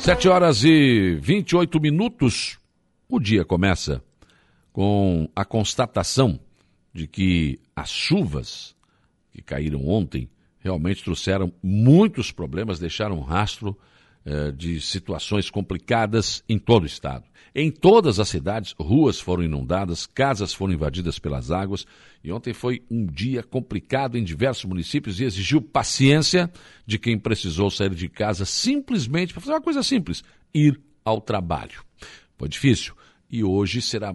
Sete horas e 28 minutos. O dia começa com a constatação de que as chuvas que caíram ontem realmente trouxeram muitos problemas, deixaram um rastro eh, de situações complicadas em todo o estado. Em todas as cidades, ruas foram inundadas, casas foram invadidas pelas águas e ontem foi um dia complicado em diversos municípios e exigiu paciência de quem precisou sair de casa simplesmente para fazer uma coisa simples: ir ao trabalho. Foi difícil e hoje será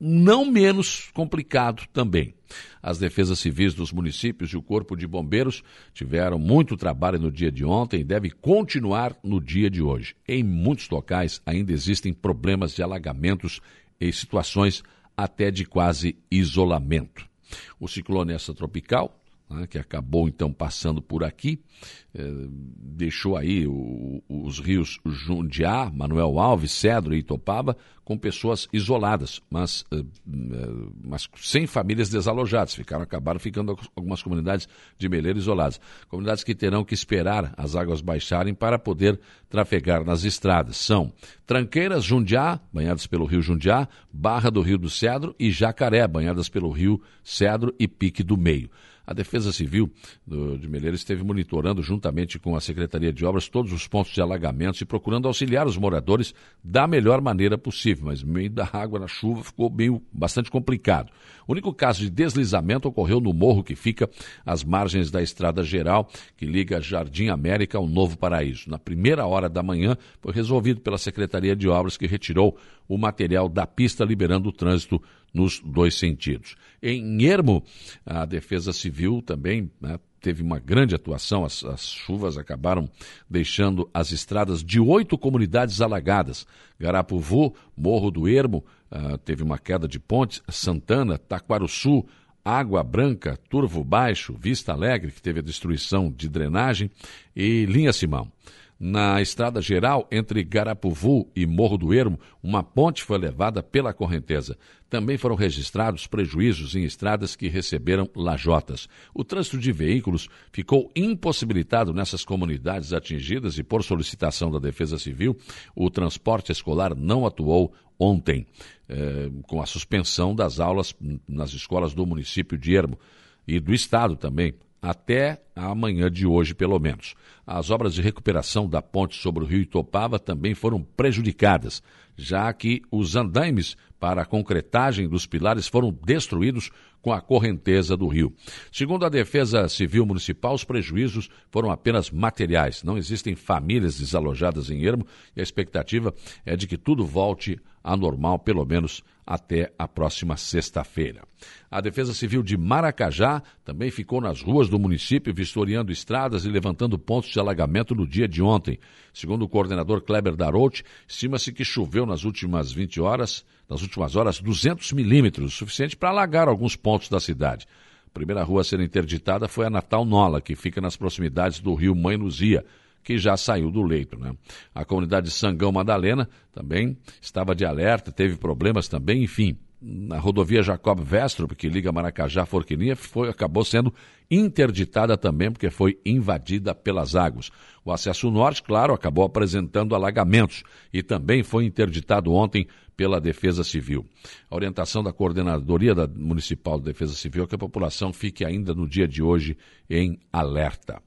não menos complicado também. As defesas civis dos municípios e o Corpo de Bombeiros tiveram muito trabalho no dia de ontem e deve continuar no dia de hoje. Em muitos locais ainda existem problemas de alagamentos e situações até de quase isolamento. O ciclone essa tropical né, que acabou então passando por aqui, eh, deixou aí o, os rios Jundiá, Manuel Alves, Cedro e Itopaba com pessoas isoladas, mas, eh, eh, mas sem famílias desalojadas. Ficaram, acabaram ficando algumas comunidades de Meleiro isoladas. Comunidades que terão que esperar as águas baixarem para poder trafegar nas estradas. São Tranqueiras, Jundiá, banhadas pelo rio Jundiá, Barra do Rio do Cedro e Jacaré, banhadas pelo rio Cedro e Pique do Meio. A Defesa Civil do, de Meleira esteve monitorando, juntamente com a Secretaria de Obras, todos os pontos de alagamentos e procurando auxiliar os moradores da melhor maneira possível. Mas meio da água, na chuva, ficou meio bastante complicado. O único caso de deslizamento ocorreu no morro que fica às margens da Estrada Geral, que liga Jardim América ao Novo Paraíso. Na primeira hora da manhã, foi resolvido pela Secretaria de Obras, que retirou o material da pista, liberando o trânsito nos dois sentidos. Em Ermo, a Defesa Civil também né, teve uma grande atuação. As, as, chuvas acabaram deixando as estradas de oito comunidades alagadas. Garapuvu, Morro do Ermo, uh, teve uma queda de pontes. Santana, Taquaruçu, Água Branca, Turvo Baixo, Vista Alegre, que teve a destruição de drenagem, e Linha Simão. Na estrada geral entre Garapuvu e Morro do Ermo, uma ponte foi levada pela correnteza. Também foram registrados prejuízos em estradas que receberam lajotas. O trânsito de veículos ficou impossibilitado nessas comunidades atingidas e, por solicitação da Defesa Civil, o transporte escolar não atuou ontem, eh, com a suspensão das aulas nas escolas do município de Ermo e do estado também até amanhã de hoje, pelo menos. As obras de recuperação da ponte sobre o rio Itopava também foram prejudicadas, já que os andaimes para a concretagem dos pilares foram destruídos com a correnteza do rio. Segundo a Defesa Civil Municipal, os prejuízos foram apenas materiais. Não existem famílias desalojadas em Ermo e a expectativa é de que tudo volte anormal, pelo menos até a próxima sexta-feira. A Defesa Civil de Maracajá também ficou nas ruas do município vistoriando estradas e levantando pontos de alagamento no dia de ontem. Segundo o coordenador Kleber Darout, estima-se que choveu nas últimas 20 horas, nas últimas horas, 200 milímetros, suficiente para alagar alguns pontos da cidade. A primeira rua a ser interditada foi a Natal Nola, que fica nas proximidades do rio Mãe Luzia que já saiu do leito. Né? A comunidade de Sangão Madalena também estava de alerta, teve problemas também, enfim. Na rodovia Jacob Vestrup, que liga Maracajá a Forquilinha, foi, acabou sendo interditada também, porque foi invadida pelas águas. O acesso norte, claro, acabou apresentando alagamentos e também foi interditado ontem pela Defesa Civil. A orientação da Coordenadoria da Municipal de Defesa Civil é que a população fique ainda no dia de hoje em alerta.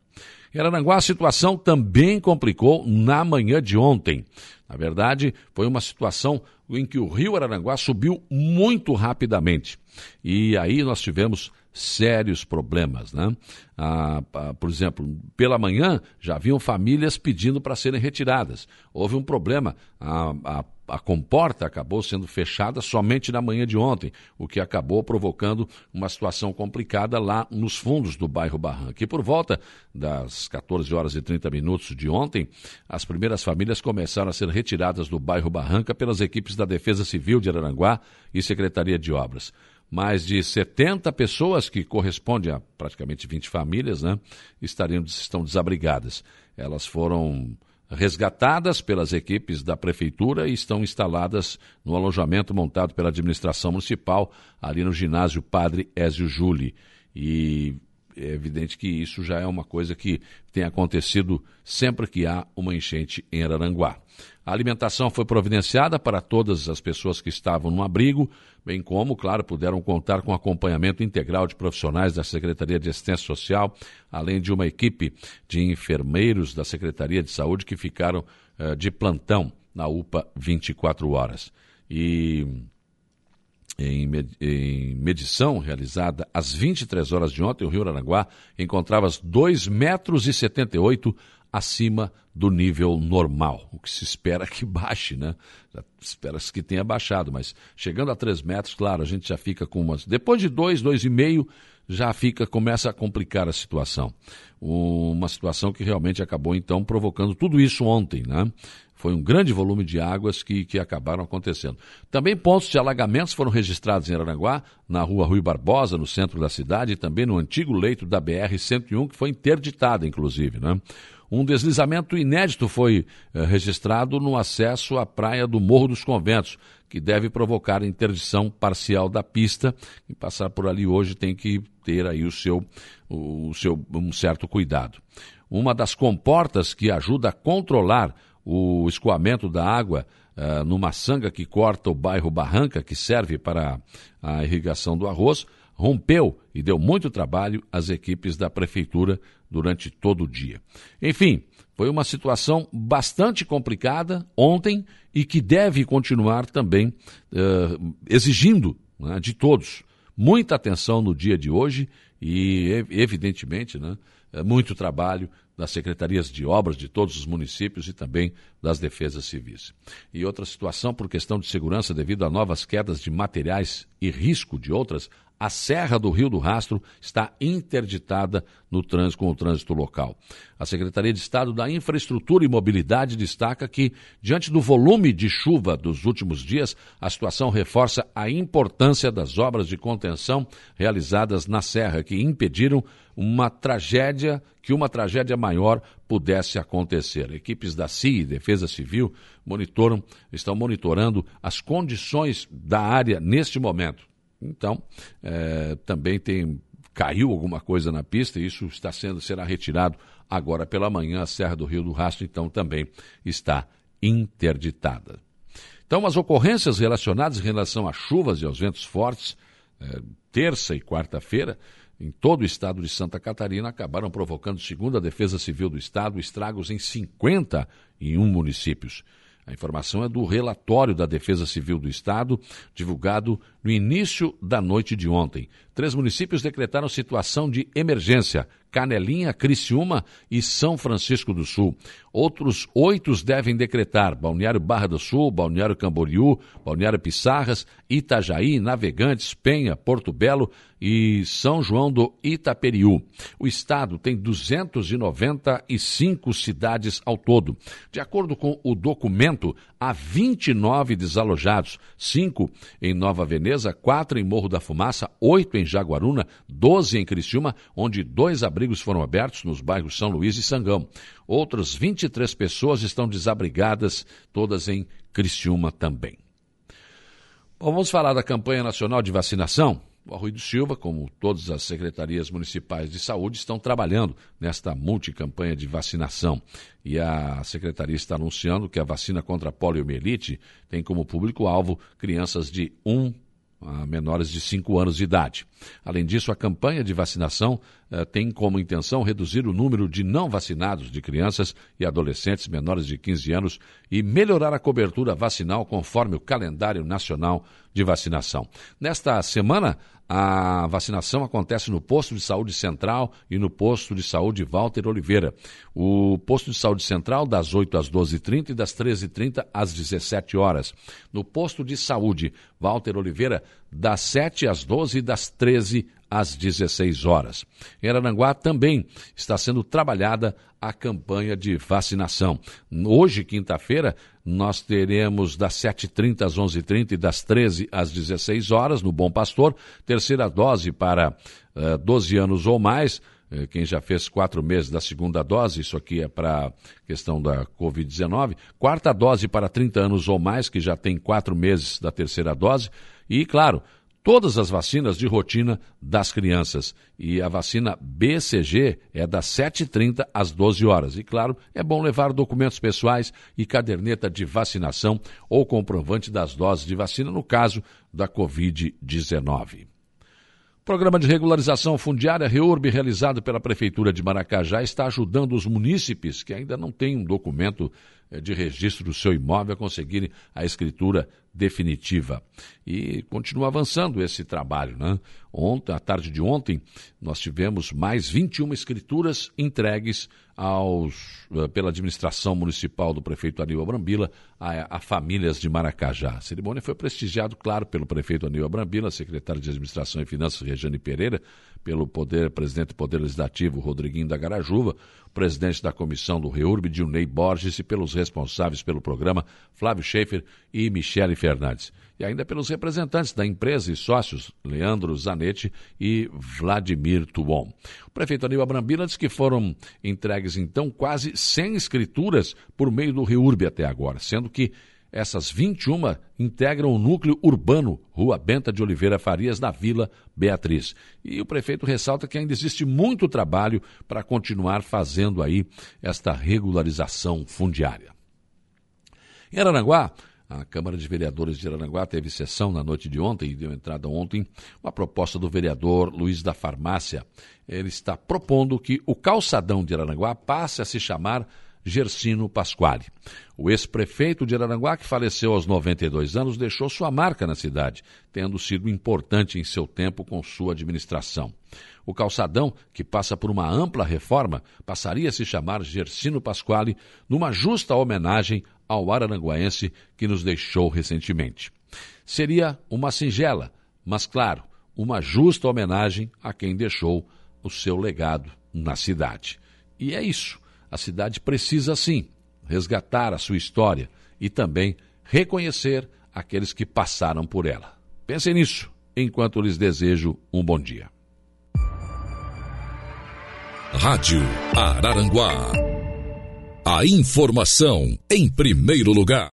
Em Araranguá, a situação também complicou na manhã de ontem. Na verdade, foi uma situação em que o rio Araranguá subiu muito rapidamente. E aí nós tivemos sérios problemas. Né? Ah, por exemplo, pela manhã já haviam famílias pedindo para serem retiradas. Houve um problema. A, a, a comporta acabou sendo fechada somente na manhã de ontem, o que acabou provocando uma situação complicada lá nos fundos do bairro Barranca. E por volta das 14 horas e 30 minutos de ontem, as primeiras famílias começaram a ser retiradas do bairro Barranca pelas equipes da Defesa Civil de Araranguá e Secretaria de Obras mais de 70 pessoas, que correspondem a praticamente 20 famílias, né, estariam, estão desabrigadas. Elas foram resgatadas pelas equipes da prefeitura e estão instaladas no alojamento montado pela administração municipal, ali no ginásio Padre Ézio Júli. E é evidente que isso já é uma coisa que tem acontecido sempre que há uma enchente em Araranguá. A alimentação foi providenciada para todas as pessoas que estavam no abrigo, bem como, claro, puderam contar com acompanhamento integral de profissionais da Secretaria de Assistência Social, além de uma equipe de enfermeiros da Secretaria de Saúde que ficaram uh, de plantão na UPA 24 horas. E em, medição realizada às 23 horas de ontem, o Rio Aranguá encontrava-se 2,78 metros e 78 acima do nível normal, o que se espera que baixe, né? Espera-se que tenha baixado, mas chegando a 3 metros, claro, a gente já fica com umas. Depois de 2, 2,5, já fica, começa a complicar a situação. Uma situação que realmente acabou, então, provocando tudo isso ontem, né? Foi um grande volume de águas que, que acabaram acontecendo. Também pontos de alagamentos foram registrados em Aranguá, na rua Rui Barbosa, no centro da cidade, e também no antigo leito da BR-101, que foi interditada, inclusive. Né? Um deslizamento inédito foi eh, registrado no acesso à praia do Morro dos Conventos, que deve provocar interdição parcial da pista. E passar por ali hoje tem que ter aí o seu, o seu um certo cuidado. Uma das comportas que ajuda a controlar o escoamento da água uh, numa sanga que corta o bairro Barranca, que serve para a irrigação do arroz, rompeu e deu muito trabalho às equipes da prefeitura durante todo o dia. Enfim, foi uma situação bastante complicada ontem e que deve continuar também uh, exigindo né, de todos muita atenção no dia de hoje e, evidentemente, né, muito trabalho das secretarias de obras de todos os municípios e também das defesas civis. E outra situação, por questão de segurança, devido a novas quedas de materiais e risco de outras, a Serra do Rio do Rastro está interditada no trânsito com o trânsito local. A Secretaria de Estado da Infraestrutura e Mobilidade destaca que, diante do volume de chuva dos últimos dias, a situação reforça a importância das obras de contenção realizadas na Serra, que impediram uma tragédia, que uma tragédia maior pudesse acontecer. Equipes da CIA e Defesa Civil monitoram, estão monitorando as condições da área neste momento então, é, também tem caiu alguma coisa na pista e isso está sendo será retirado agora pela manhã. A Serra do Rio do Rastro então também está interditada. Então, as ocorrências relacionadas em relação às chuvas e aos ventos fortes, é, terça e quarta-feira, em todo o estado de Santa Catarina, acabaram provocando, segundo a Defesa Civil do Estado, estragos em 51 municípios. A informação é do relatório da Defesa Civil do Estado, divulgado no início da noite de ontem. Três municípios decretaram situação de emergência: Canelinha, Criciúma e São Francisco do Sul. Outros oito devem decretar: Balneário Barra do Sul, Balneário Camboriú, Balneário Pissarras, Itajaí, Navegantes, Penha, Porto Belo e São João do Itaperiú. O estado tem 295 cidades ao todo. De acordo com o documento, há 29 desalojados, cinco em Nova Veneza, quatro em Morro da Fumaça, oito em Jaguaruna, 12 em Criciúma, onde dois abrigos foram abertos nos bairros São Luís e Sangão. Outras 23 pessoas estão desabrigadas, todas em Criciúma também. Bom, vamos falar da campanha nacional de vacinação? O Arruído Silva, como todas as secretarias municipais de saúde, estão trabalhando nesta multicampanha de vacinação. E a secretaria está anunciando que a vacina contra a poliomielite tem como público-alvo crianças de 1 a menores de 5 anos de idade. Além disso, a campanha de vacinação eh, tem como intenção reduzir o número de não vacinados de crianças e adolescentes menores de 15 anos e melhorar a cobertura vacinal conforme o calendário nacional de vacinação. Nesta semana, a vacinação acontece no posto de saúde central e no posto de saúde Walter Oliveira. O posto de saúde central das 8 às 12h30 e das 13h30 às 17 horas. No posto de saúde Walter Oliveira, das 7 às 12 e das 13 às 16 horas. Em Arananguá também está sendo trabalhada a campanha de vacinação. Hoje, quinta-feira, nós teremos das 7h30 às 11h30 e das 13 às 16 horas no Bom Pastor, terceira dose para uh, eh, 12 anos ou mais, eh, quem já fez quatro meses da segunda dose, isso aqui é para questão da Covid-19, quarta dose para 30 anos ou mais, que já tem quatro meses da terceira dose, e, claro, todas as vacinas de rotina das crianças. E a vacina BCG é das 7h30 às 12 horas. E claro, é bom levar documentos pessoais e caderneta de vacinação ou comprovante das doses de vacina no caso da Covid-19. Programa de regularização fundiária REURB, realizado pela Prefeitura de Maracajá, está ajudando os munícipes que ainda não têm um documento eh, de registro do seu imóvel a conseguirem a escritura definitiva. E continua avançando esse trabalho. Né? Ontem, à tarde de ontem, nós tivemos mais 21 escrituras entregues aos, eh, pela administração municipal do prefeito Aníbal Brambila a, a, famílias de Maracajá. A cerimônia foi prestigiado, claro, pelo prefeito Aníbal Brambila, secretário de Administração e Finanças Regiane Pereira, pelo poder, presidente do Poder Legislativo Rodriguinho da Garajuva, presidente da comissão do REURB, Dilnei Borges, e pelos responsáveis pelo programa, Flávio Schaefer e Michele Fernandes. E ainda pelos representantes da empresa e sócios, Leandro Zanetti e Vladimir Tuon. O prefeito Aníbal Brambila disse que foram entregues, então, quase 100 escrituras por meio do REURB até agora, sendo que essas 21 integram o núcleo urbano Rua Benta de Oliveira Farias, na Vila Beatriz. E o prefeito ressalta que ainda existe muito trabalho para continuar fazendo aí esta regularização fundiária. Em Aranaguá, a Câmara de Vereadores de Aranaguá teve sessão na noite de ontem e deu entrada ontem uma proposta do vereador Luiz da Farmácia. Ele está propondo que o calçadão de Aranaguá passe a se chamar Gersino Pasquale. O ex-prefeito de Araranguá, que faleceu aos 92 anos, deixou sua marca na cidade, tendo sido importante em seu tempo com sua administração. O calçadão, que passa por uma ampla reforma, passaria a se chamar Gersino Pasquale, numa justa homenagem ao araranguaense que nos deixou recentemente. Seria uma singela, mas claro, uma justa homenagem a quem deixou o seu legado na cidade. E é isso. A cidade precisa, sim, resgatar a sua história e também reconhecer aqueles que passaram por ela. Pensem nisso enquanto lhes desejo um bom dia. Rádio Araranguá. A informação em primeiro lugar.